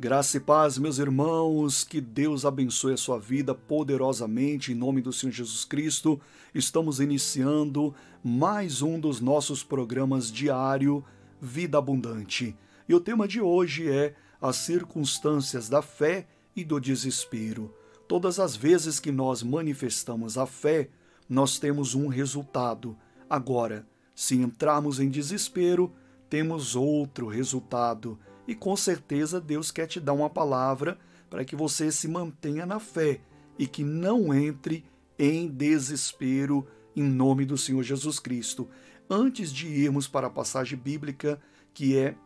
Graça e paz, meus irmãos, que Deus abençoe a sua vida poderosamente em nome do Senhor Jesus Cristo. Estamos iniciando mais um dos nossos programas diário Vida Abundante. E o tema de hoje é as circunstâncias da fé e do desespero. Todas as vezes que nós manifestamos a fé, nós temos um resultado. Agora, se entrarmos em desespero, temos outro resultado. E com certeza Deus quer te dar uma palavra para que você se mantenha na fé e que não entre em desespero em nome do Senhor Jesus Cristo. Antes de irmos para a passagem bíblica, que é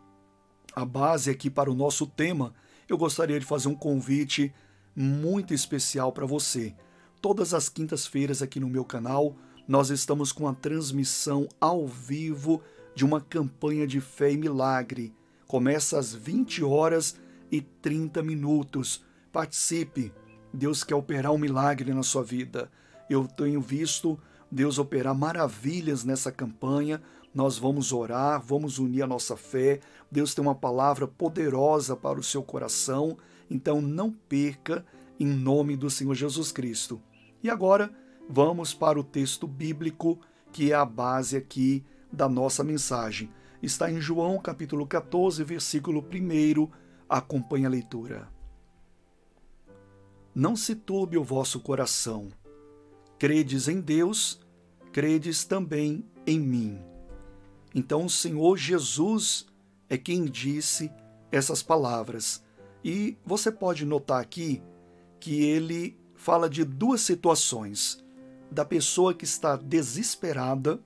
a base aqui para o nosso tema, eu gostaria de fazer um convite muito especial para você. Todas as quintas-feiras aqui no meu canal, nós estamos com a transmissão ao vivo de uma campanha de fé e milagre Começa às 20 horas e 30 minutos. Participe. Deus quer operar um milagre na sua vida. Eu tenho visto Deus operar maravilhas nessa campanha. Nós vamos orar, vamos unir a nossa fé. Deus tem uma palavra poderosa para o seu coração. Então não perca em nome do Senhor Jesus Cristo. E agora vamos para o texto bíblico que é a base aqui da nossa mensagem está em João capítulo 14, versículo 1. Acompanhe a leitura. Não se turbe o vosso coração. Credes em Deus, credes também em mim. Então o Senhor Jesus é quem disse essas palavras. E você pode notar aqui que ele fala de duas situações: da pessoa que está desesperada,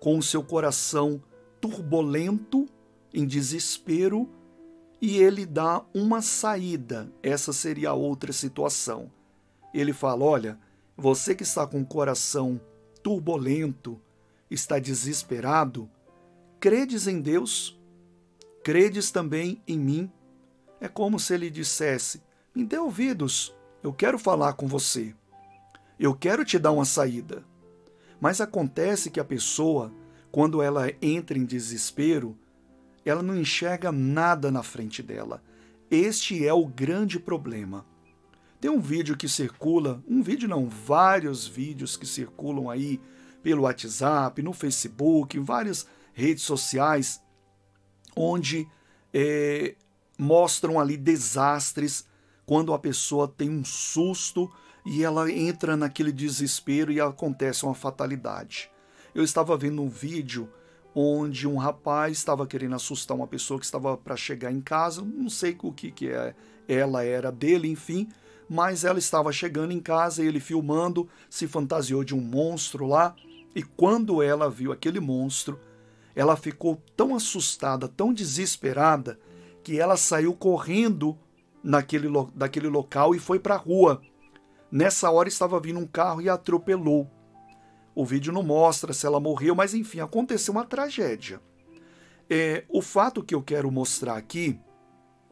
com o seu coração turbulento, em desespero, e ele dá uma saída. Essa seria a outra situação. Ele fala: Olha, você que está com o coração turbulento, está desesperado, credes em Deus, credes também em mim. É como se ele dissesse: Me dê ouvidos, eu quero falar com você. Eu quero te dar uma saída. Mas acontece que a pessoa quando ela entra em desespero, ela não enxerga nada na frente dela. Este é o grande problema. Tem um vídeo que circula, um vídeo não, vários vídeos que circulam aí pelo WhatsApp, no Facebook, em várias redes sociais, onde é, mostram ali desastres quando a pessoa tem um susto e ela entra naquele desespero e acontece uma fatalidade. Eu estava vendo um vídeo onde um rapaz estava querendo assustar uma pessoa que estava para chegar em casa, não sei o que, que é, ela era dele, enfim, mas ela estava chegando em casa e ele filmando, se fantasiou de um monstro lá, e quando ela viu aquele monstro, ela ficou tão assustada, tão desesperada, que ela saiu correndo naquele, daquele local e foi para a rua. Nessa hora estava vindo um carro e atropelou. O vídeo não mostra se ela morreu, mas enfim, aconteceu uma tragédia. É, o fato que eu quero mostrar aqui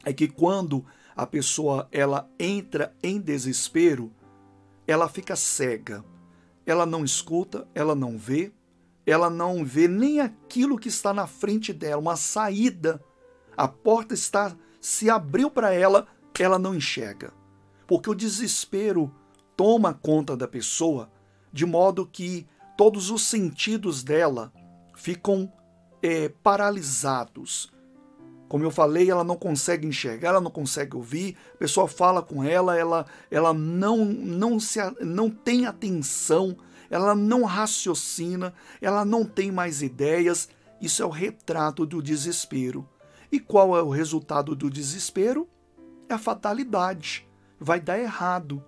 é que quando a pessoa ela entra em desespero, ela fica cega. Ela não escuta, ela não vê, ela não vê nem aquilo que está na frente dela, uma saída. A porta está se abriu para ela, ela não enxerga. Porque o desespero toma conta da pessoa de modo que todos os sentidos dela ficam é, paralisados. Como eu falei, ela não consegue enxergar, ela não consegue ouvir. A pessoa fala com ela, ela, ela não, não, se, não tem atenção, ela não raciocina, ela não tem mais ideias. Isso é o retrato do desespero. E qual é o resultado do desespero? É a fatalidade. Vai dar errado.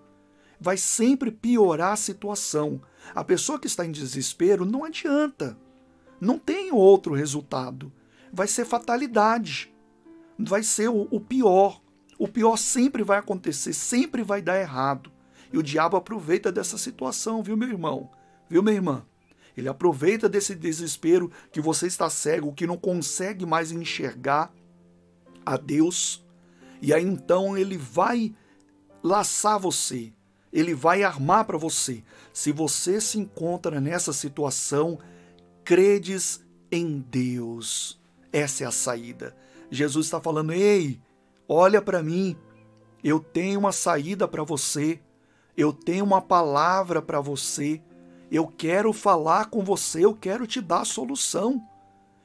Vai sempre piorar a situação. A pessoa que está em desespero não adianta. Não tem outro resultado. Vai ser fatalidade. Vai ser o, pior. O pior sempre vai acontecer, sempre vai dar errado. E o diabo aproveita dessa situação, viu, meu irmão? Viu, minha irmã? Ele aproveita desse desespero que você está cego, que não consegue mais enxergar a Deus. E aí então ele vai laçar você, ele vai armar para você. Se você se encontra nessa situação, credes em Deus. Essa é a saída. Jesus está falando: ei, Olha para mim, eu tenho uma saída para você, eu tenho uma palavra para você, eu quero falar com você, eu quero te dar solução.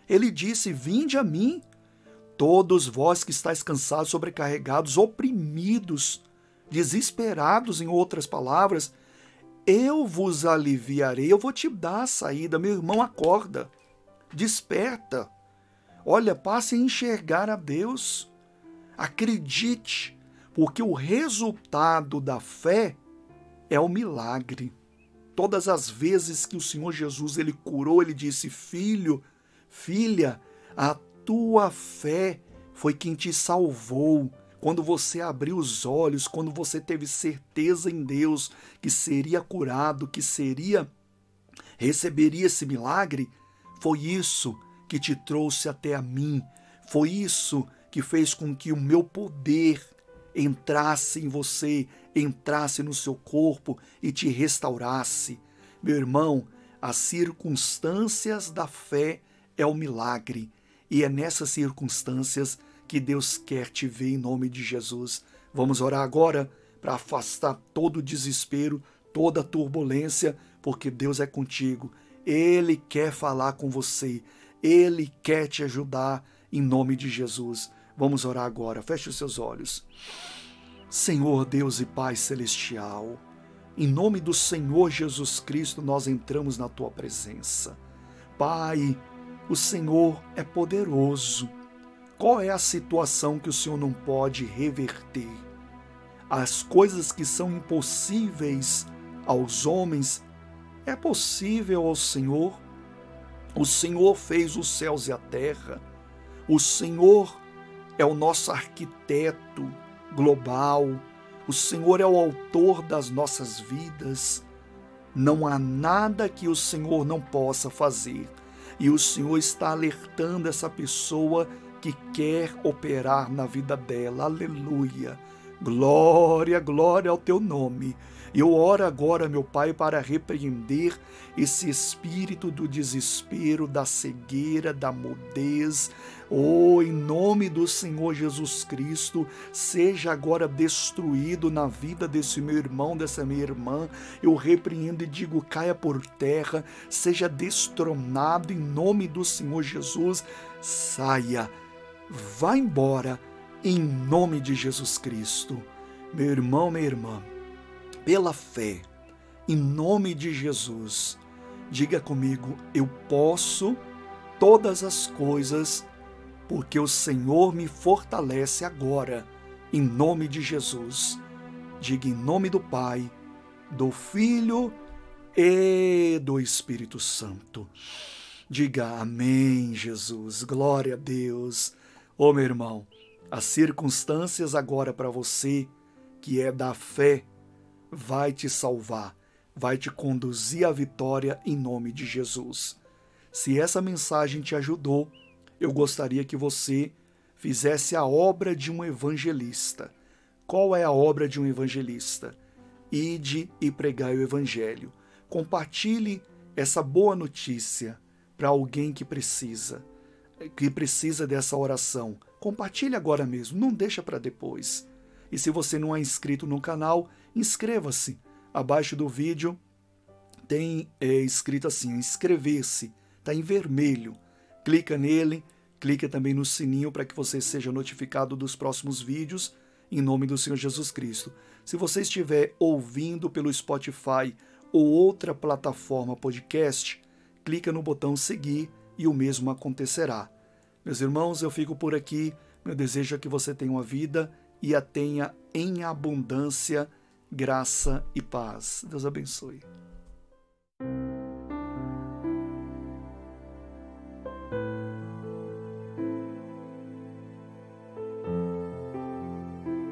Ele disse: Vinde a mim, todos vós que estáis cansados, sobrecarregados, oprimidos, desesperados, em outras palavras, eu vos aliviarei, eu vou te dar a saída. Meu irmão, acorda, desperta. Olha, passe a enxergar a Deus. Acredite, porque o resultado da fé é o milagre. Todas as vezes que o Senhor Jesus ele curou, ele disse: "Filho, filha, a tua fé foi quem te salvou." Quando você abriu os olhos, quando você teve certeza em Deus que seria curado, que seria receberia esse milagre, foi isso que te trouxe até a mim. Foi isso que fez com que o meu poder entrasse em você, entrasse no seu corpo e te restaurasse. Meu irmão, as circunstâncias da fé é o milagre, e é nessas circunstâncias que Deus quer te ver em nome de Jesus. Vamos orar agora para afastar todo o desespero, toda a turbulência, porque Deus é contigo. Ele quer falar com você, ele quer te ajudar em nome de Jesus. Vamos orar agora. Feche os seus olhos. Senhor Deus e Pai celestial, em nome do Senhor Jesus Cristo, nós entramos na tua presença. Pai, o Senhor é poderoso. Qual é a situação que o Senhor não pode reverter? As coisas que são impossíveis aos homens, é possível ao Senhor. O Senhor fez os céus e a terra. O Senhor é o nosso arquiteto global, o Senhor é o autor das nossas vidas. Não há nada que o Senhor não possa fazer. E o Senhor está alertando essa pessoa que quer operar na vida dela. Aleluia. Glória, glória ao teu nome. Eu oro agora, meu Pai, para repreender esse espírito do desespero, da cegueira, da mudez. Oh, em nome do Senhor Jesus Cristo, seja agora destruído na vida desse meu irmão, dessa minha irmã. Eu repreendo e digo: caia por terra, seja destronado em nome do Senhor Jesus. Saia, vá embora em nome de Jesus Cristo. Meu irmão, minha irmã, pela fé, em nome de Jesus, diga comigo: eu posso todas as coisas, porque o Senhor me fortalece agora, em nome de Jesus. Diga em nome do Pai, do Filho e do Espírito Santo. Diga amém, Jesus. Glória a Deus. Ô oh, meu irmão, as circunstâncias agora para você que é da fé vai te salvar, vai te conduzir à vitória em nome de Jesus. Se essa mensagem te ajudou, eu gostaria que você fizesse a obra de um evangelista. Qual é a obra de um evangelista? Ide e pregai o evangelho. Compartilhe essa boa notícia para alguém que precisa, que precisa dessa oração. Compartilhe agora mesmo, não deixa para depois. E se você não é inscrito no canal, inscreva-se. Abaixo do vídeo tem é, escrito assim: inscrever-se. Está em vermelho. Clica nele, clica também no sininho para que você seja notificado dos próximos vídeos, em nome do Senhor Jesus Cristo. Se você estiver ouvindo pelo Spotify ou outra plataforma podcast, clica no botão seguir e o mesmo acontecerá. Meus irmãos, eu fico por aqui. Meu desejo é que você tenha uma vida e a tenha em abundância, graça e paz. Deus abençoe.